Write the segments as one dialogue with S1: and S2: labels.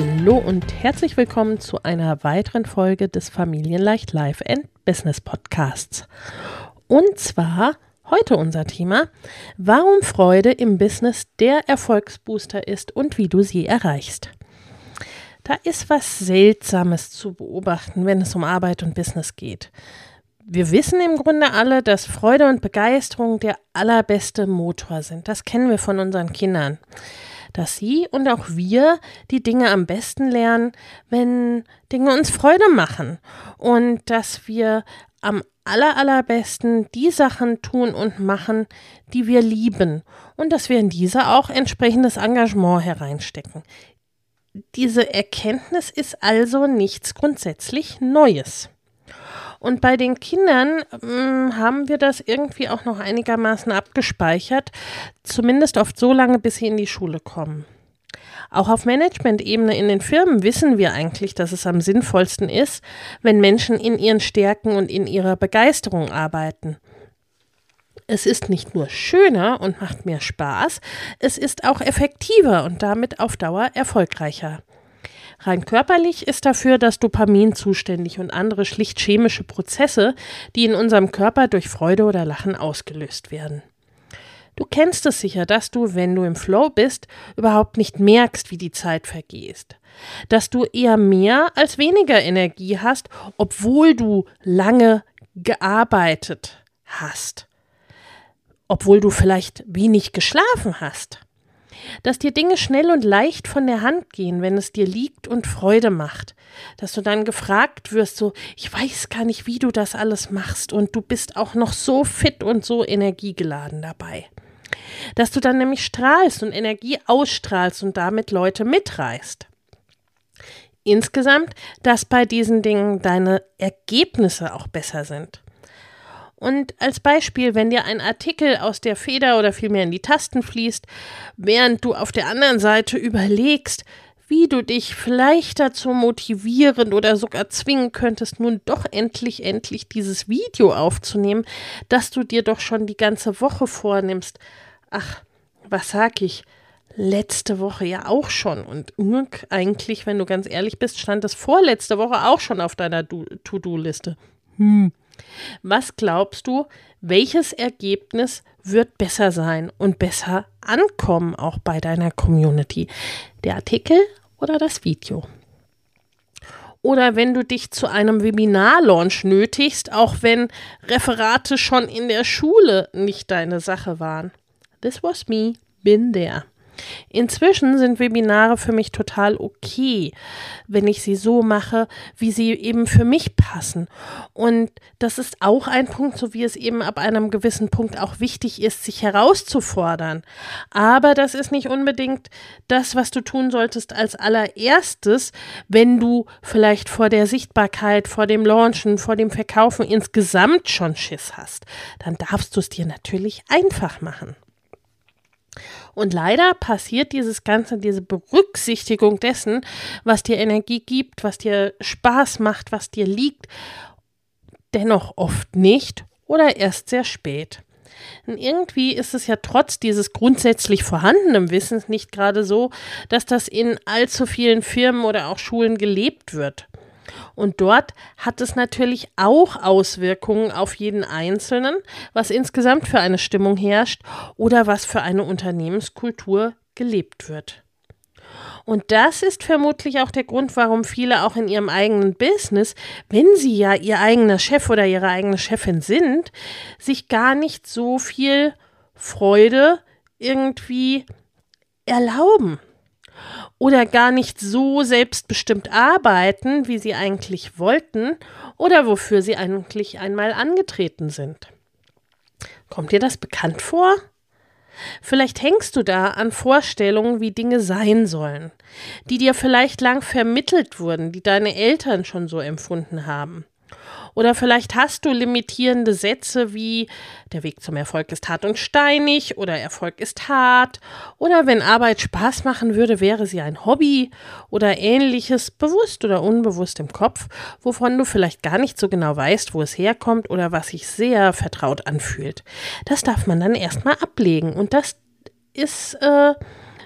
S1: Hallo und herzlich willkommen zu einer weiteren Folge des Familienleicht Life and Business Podcasts. Und zwar heute unser Thema, warum Freude im Business der Erfolgsbooster ist und wie du sie erreichst. Da ist was Seltsames zu beobachten, wenn es um Arbeit und Business geht wir wissen im Grunde alle, dass Freude und Begeisterung der allerbeste Motor sind. Das kennen wir von unseren Kindern. Dass sie und auch wir die Dinge am besten lernen, wenn Dinge uns Freude machen. Und dass wir am aller, allerbesten die Sachen tun und machen, die wir lieben. Und dass wir in diese auch entsprechendes Engagement hereinstecken. Diese Erkenntnis ist also nichts grundsätzlich Neues. Und bei den Kindern ähm, haben wir das irgendwie auch noch einigermaßen abgespeichert, zumindest oft so lange, bis sie in die Schule kommen. Auch auf Management-Ebene in den Firmen wissen wir eigentlich, dass es am sinnvollsten ist, wenn Menschen in ihren Stärken und in ihrer Begeisterung arbeiten. Es ist nicht nur schöner und macht mehr Spaß, es ist auch effektiver und damit auf Dauer erfolgreicher. Rein körperlich ist dafür das Dopamin zuständig und andere schlicht chemische Prozesse, die in unserem Körper durch Freude oder Lachen ausgelöst werden. Du kennst es sicher, dass du, wenn du im Flow bist, überhaupt nicht merkst, wie die Zeit vergeht. Dass du eher mehr als weniger Energie hast, obwohl du lange gearbeitet hast. Obwohl du vielleicht wenig geschlafen hast dass dir Dinge schnell und leicht von der Hand gehen, wenn es dir liegt und Freude macht, dass du dann gefragt wirst, so, ich weiß gar nicht, wie du das alles machst und du bist auch noch so fit und so energiegeladen dabei. Dass du dann nämlich strahlst und Energie ausstrahlst und damit Leute mitreißt. Insgesamt, dass bei diesen Dingen deine Ergebnisse auch besser sind. Und als Beispiel, wenn dir ein Artikel aus der Feder oder vielmehr in die Tasten fließt, während du auf der anderen Seite überlegst, wie du dich vielleicht dazu motivieren oder sogar zwingen könntest, nun doch endlich, endlich dieses Video aufzunehmen, das du dir doch schon die ganze Woche vornimmst. Ach, was sag ich? Letzte Woche ja auch schon. Und eigentlich, wenn du ganz ehrlich bist, stand das vorletzte Woche auch schon auf deiner To-Do-Liste. Hm. Was glaubst du, welches Ergebnis wird besser sein und besser ankommen auch bei deiner Community? Der Artikel oder das Video? Oder wenn du dich zu einem Webinar-Launch nötigst, auch wenn Referate schon in der Schule nicht deine Sache waren. This was me, been there. Inzwischen sind Webinare für mich total okay, wenn ich sie so mache, wie sie eben für mich passen. Und das ist auch ein Punkt, so wie es eben ab einem gewissen Punkt auch wichtig ist, sich herauszufordern. Aber das ist nicht unbedingt das, was du tun solltest als allererstes, wenn du vielleicht vor der Sichtbarkeit, vor dem Launchen, vor dem Verkaufen insgesamt schon Schiss hast. Dann darfst du es dir natürlich einfach machen. Und leider passiert dieses Ganze, diese Berücksichtigung dessen, was dir Energie gibt, was dir Spaß macht, was dir liegt, dennoch oft nicht oder erst sehr spät. Und irgendwie ist es ja trotz dieses grundsätzlich vorhandenen Wissens nicht gerade so, dass das in allzu vielen Firmen oder auch Schulen gelebt wird. Und dort hat es natürlich auch Auswirkungen auf jeden Einzelnen, was insgesamt für eine Stimmung herrscht oder was für eine Unternehmenskultur gelebt wird. Und das ist vermutlich auch der Grund, warum viele auch in ihrem eigenen Business, wenn sie ja ihr eigener Chef oder ihre eigene Chefin sind, sich gar nicht so viel Freude irgendwie erlauben oder gar nicht so selbstbestimmt arbeiten, wie sie eigentlich wollten oder wofür sie eigentlich einmal angetreten sind. Kommt dir das bekannt vor? Vielleicht hängst du da an Vorstellungen, wie Dinge sein sollen, die dir vielleicht lang vermittelt wurden, die deine Eltern schon so empfunden haben. Oder vielleicht hast du limitierende Sätze wie der Weg zum Erfolg ist hart und steinig oder Erfolg ist hart oder wenn Arbeit Spaß machen würde, wäre sie ein Hobby. Oder ähnliches, bewusst oder unbewusst im Kopf, wovon du vielleicht gar nicht so genau weißt, wo es herkommt oder was sich sehr vertraut anfühlt. Das darf man dann erstmal ablegen. Und das ist äh,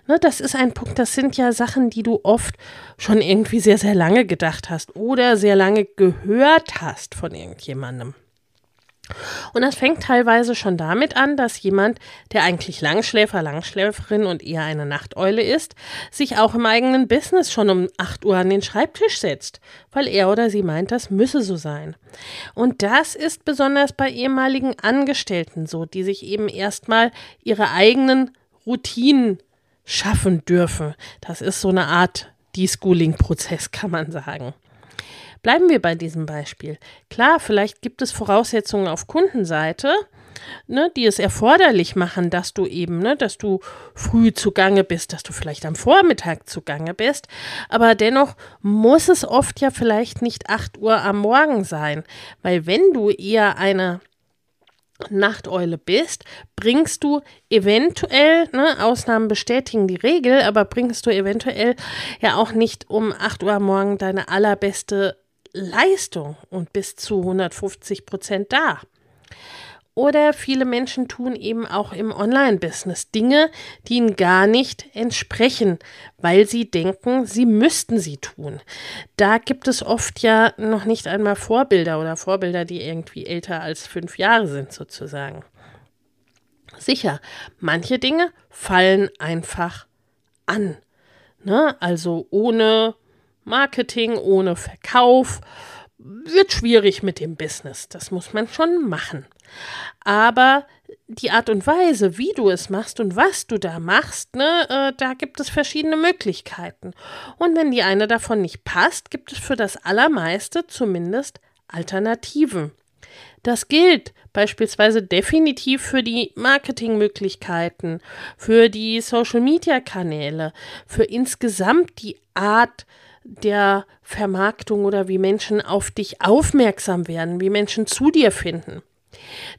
S1: Ne, das ist ein Punkt, das sind ja Sachen, die du oft schon irgendwie sehr, sehr lange gedacht hast oder sehr lange gehört hast von irgendjemandem. Und das fängt teilweise schon damit an, dass jemand, der eigentlich Langschläfer, Langschläferin und eher eine Nachteule ist, sich auch im eigenen Business schon um 8 Uhr an den Schreibtisch setzt, weil er oder sie meint, das müsse so sein. Und das ist besonders bei ehemaligen Angestellten so, die sich eben erstmal ihre eigenen Routinen schaffen dürfen. Das ist so eine Art Deschooling-Prozess, kann man sagen. Bleiben wir bei diesem Beispiel. Klar, vielleicht gibt es Voraussetzungen auf Kundenseite, ne, die es erforderlich machen, dass du eben, ne, dass du früh zugange bist, dass du vielleicht am Vormittag zugange bist. Aber dennoch muss es oft ja vielleicht nicht 8 Uhr am Morgen sein, weil wenn du eher eine Nachteule bist, bringst du eventuell, ne, Ausnahmen bestätigen die Regel, aber bringst du eventuell ja auch nicht um 8 Uhr morgen deine allerbeste Leistung und bist zu 150 Prozent da. Oder viele Menschen tun eben auch im Online-Business Dinge, die ihnen gar nicht entsprechen, weil sie denken, sie müssten sie tun. Da gibt es oft ja noch nicht einmal Vorbilder oder Vorbilder, die irgendwie älter als fünf Jahre sind sozusagen. Sicher, manche Dinge fallen einfach an. Ne? Also ohne Marketing, ohne Verkauf wird schwierig mit dem Business. Das muss man schon machen. Aber die Art und Weise, wie du es machst und was du da machst, ne, äh, da gibt es verschiedene Möglichkeiten. Und wenn die eine davon nicht passt, gibt es für das Allermeiste zumindest Alternativen. Das gilt beispielsweise definitiv für die Marketingmöglichkeiten, für die Social-Media-Kanäle, für insgesamt die Art, der Vermarktung oder wie Menschen auf dich aufmerksam werden, wie Menschen zu dir finden.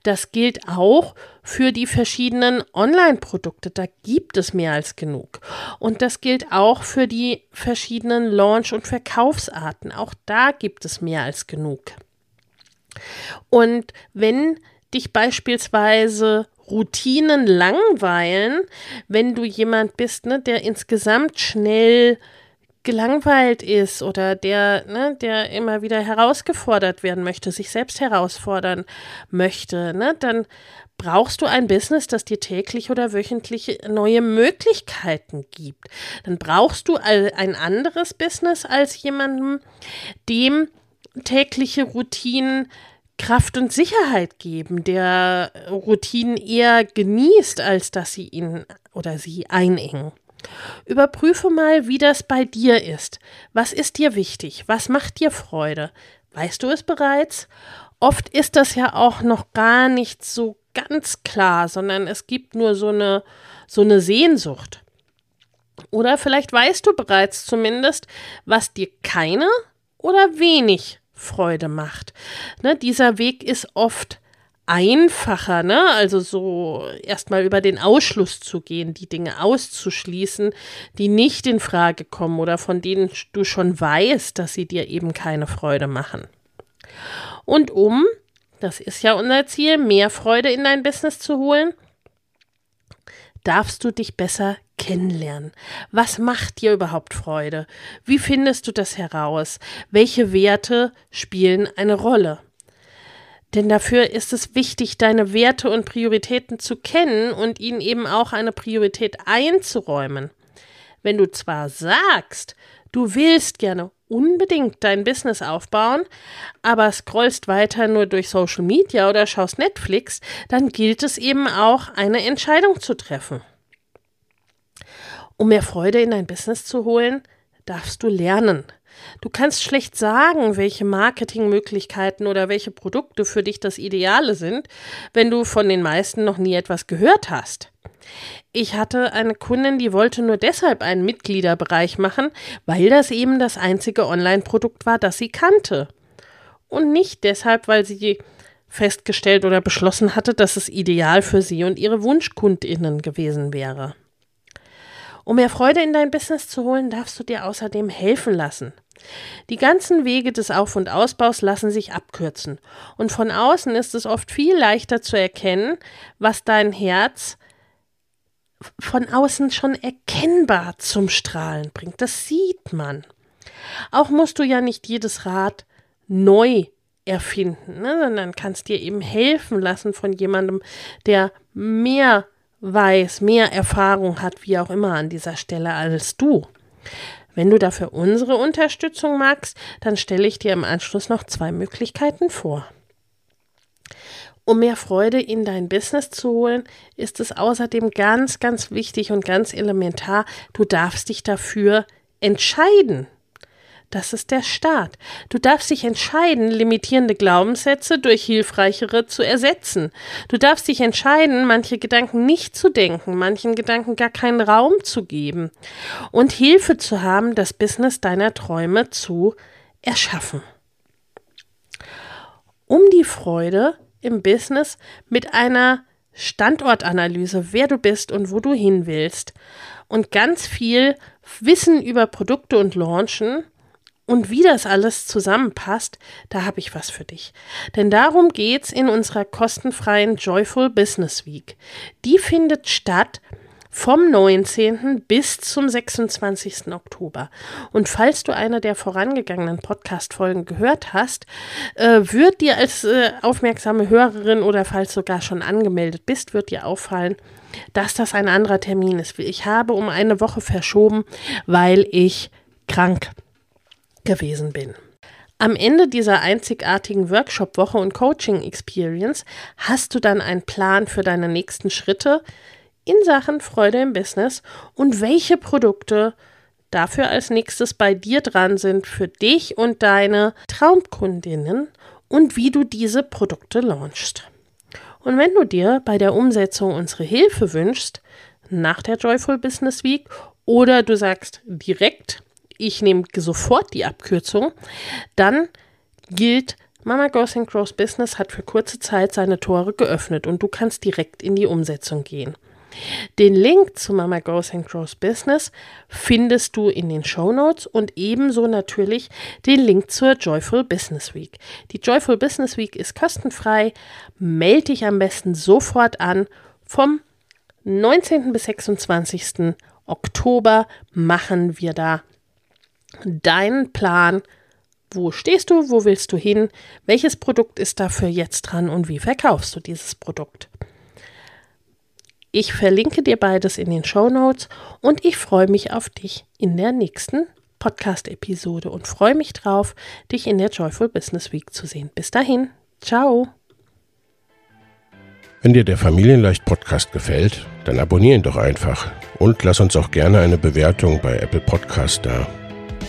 S1: Das gilt auch für die verschiedenen Online-Produkte. Da gibt es mehr als genug. Und das gilt auch für die verschiedenen Launch- und Verkaufsarten. Auch da gibt es mehr als genug. Und wenn dich beispielsweise Routinen langweilen, wenn du jemand bist, ne, der insgesamt schnell gelangweilt ist oder der, ne, der immer wieder herausgefordert werden möchte, sich selbst herausfordern möchte, ne, dann brauchst du ein Business, das dir täglich oder wöchentlich neue Möglichkeiten gibt. Dann brauchst du ein anderes Business als jemandem, dem tägliche Routinen Kraft und Sicherheit geben, der Routinen eher genießt, als dass sie ihn oder sie einengen. Überprüfe mal, wie das bei dir ist. Was ist dir wichtig? Was macht dir Freude? Weißt du es bereits? Oft ist das ja auch noch gar nicht so ganz klar, sondern es gibt nur so eine, so eine Sehnsucht. Oder vielleicht weißt du bereits zumindest, was dir keine oder wenig Freude macht. Ne, dieser Weg ist oft einfacher, ne? Also so erstmal über den Ausschluss zu gehen, die Dinge auszuschließen, die nicht in Frage kommen oder von denen du schon weißt, dass sie dir eben keine Freude machen. Und um, das ist ja unser Ziel, mehr Freude in dein Business zu holen, darfst du dich besser kennenlernen. Was macht dir überhaupt Freude? Wie findest du das heraus? Welche Werte spielen eine Rolle? Denn dafür ist es wichtig, deine Werte und Prioritäten zu kennen und ihnen eben auch eine Priorität einzuräumen. Wenn du zwar sagst, du willst gerne unbedingt dein Business aufbauen, aber scrollst weiter nur durch Social Media oder schaust Netflix, dann gilt es eben auch, eine Entscheidung zu treffen. Um mehr Freude in dein Business zu holen, darfst du lernen. Du kannst schlecht sagen, welche Marketingmöglichkeiten oder welche Produkte für dich das Ideale sind, wenn du von den meisten noch nie etwas gehört hast. Ich hatte eine Kundin, die wollte nur deshalb einen Mitgliederbereich machen, weil das eben das einzige Online-Produkt war, das sie kannte. Und nicht deshalb, weil sie festgestellt oder beschlossen hatte, dass es ideal für sie und ihre Wunschkundinnen gewesen wäre. Um mehr Freude in dein Business zu holen, darfst du dir außerdem helfen lassen. Die ganzen Wege des Auf- und Ausbaus lassen sich abkürzen. Und von außen ist es oft viel leichter zu erkennen, was dein Herz von außen schon erkennbar zum Strahlen bringt. Das sieht man. Auch musst du ja nicht jedes Rad neu erfinden, ne, sondern kannst dir eben helfen lassen von jemandem, der mehr weiß, mehr Erfahrung hat, wie auch immer an dieser Stelle als du. Wenn du dafür unsere Unterstützung magst, dann stelle ich dir im Anschluss noch zwei Möglichkeiten vor. Um mehr Freude in dein Business zu holen, ist es außerdem ganz, ganz wichtig und ganz elementar, du darfst dich dafür entscheiden. Das ist der Start. Du darfst dich entscheiden, limitierende Glaubenssätze durch hilfreichere zu ersetzen. Du darfst dich entscheiden, manche Gedanken nicht zu denken, manchen Gedanken gar keinen Raum zu geben und Hilfe zu haben, das Business deiner Träume zu erschaffen. Um die Freude im Business mit einer Standortanalyse, wer du bist und wo du hin willst und ganz viel Wissen über Produkte und Launchen und wie das alles zusammenpasst, da habe ich was für dich. Denn darum geht's in unserer kostenfreien Joyful Business Week. Die findet statt vom 19. bis zum 26. Oktober. Und falls du eine der vorangegangenen Podcast-Folgen gehört hast, äh, wird dir als äh, aufmerksame Hörerin oder falls sogar schon angemeldet bist, wird dir auffallen, dass das ein anderer Termin ist. Ich habe um eine Woche verschoben, weil ich krank gewesen bin. Am Ende dieser einzigartigen Workshop-Woche und Coaching-Experience hast du dann einen Plan für deine nächsten Schritte in Sachen Freude im Business und welche Produkte dafür als nächstes bei dir dran sind für dich und deine Traumkundinnen und wie du diese Produkte launchst. Und wenn du dir bei der Umsetzung unsere Hilfe wünschst, nach der Joyful Business Week oder du sagst direkt, ich nehme sofort die Abkürzung, dann gilt Mama Goes and Grows Business hat für kurze Zeit seine Tore geöffnet und du kannst direkt in die Umsetzung gehen. Den Link zu Mama Goes and Grows Business findest du in den Show Notes und ebenso natürlich den Link zur Joyful Business Week. Die Joyful Business Week ist kostenfrei. Melde dich am besten sofort an. Vom 19. bis 26. Oktober machen wir da deinen Plan. Wo stehst du? Wo willst du hin? Welches Produkt ist dafür jetzt dran und wie verkaufst du dieses Produkt? Ich verlinke dir beides in den Show Notes und ich freue mich auf dich in der nächsten Podcast-Episode und freue mich drauf, dich in der Joyful Business Week zu sehen. Bis dahin, ciao.
S2: Wenn dir der Familienleicht Podcast gefällt, dann abonniere ihn doch einfach und lass uns auch gerne eine Bewertung bei Apple Podcast da.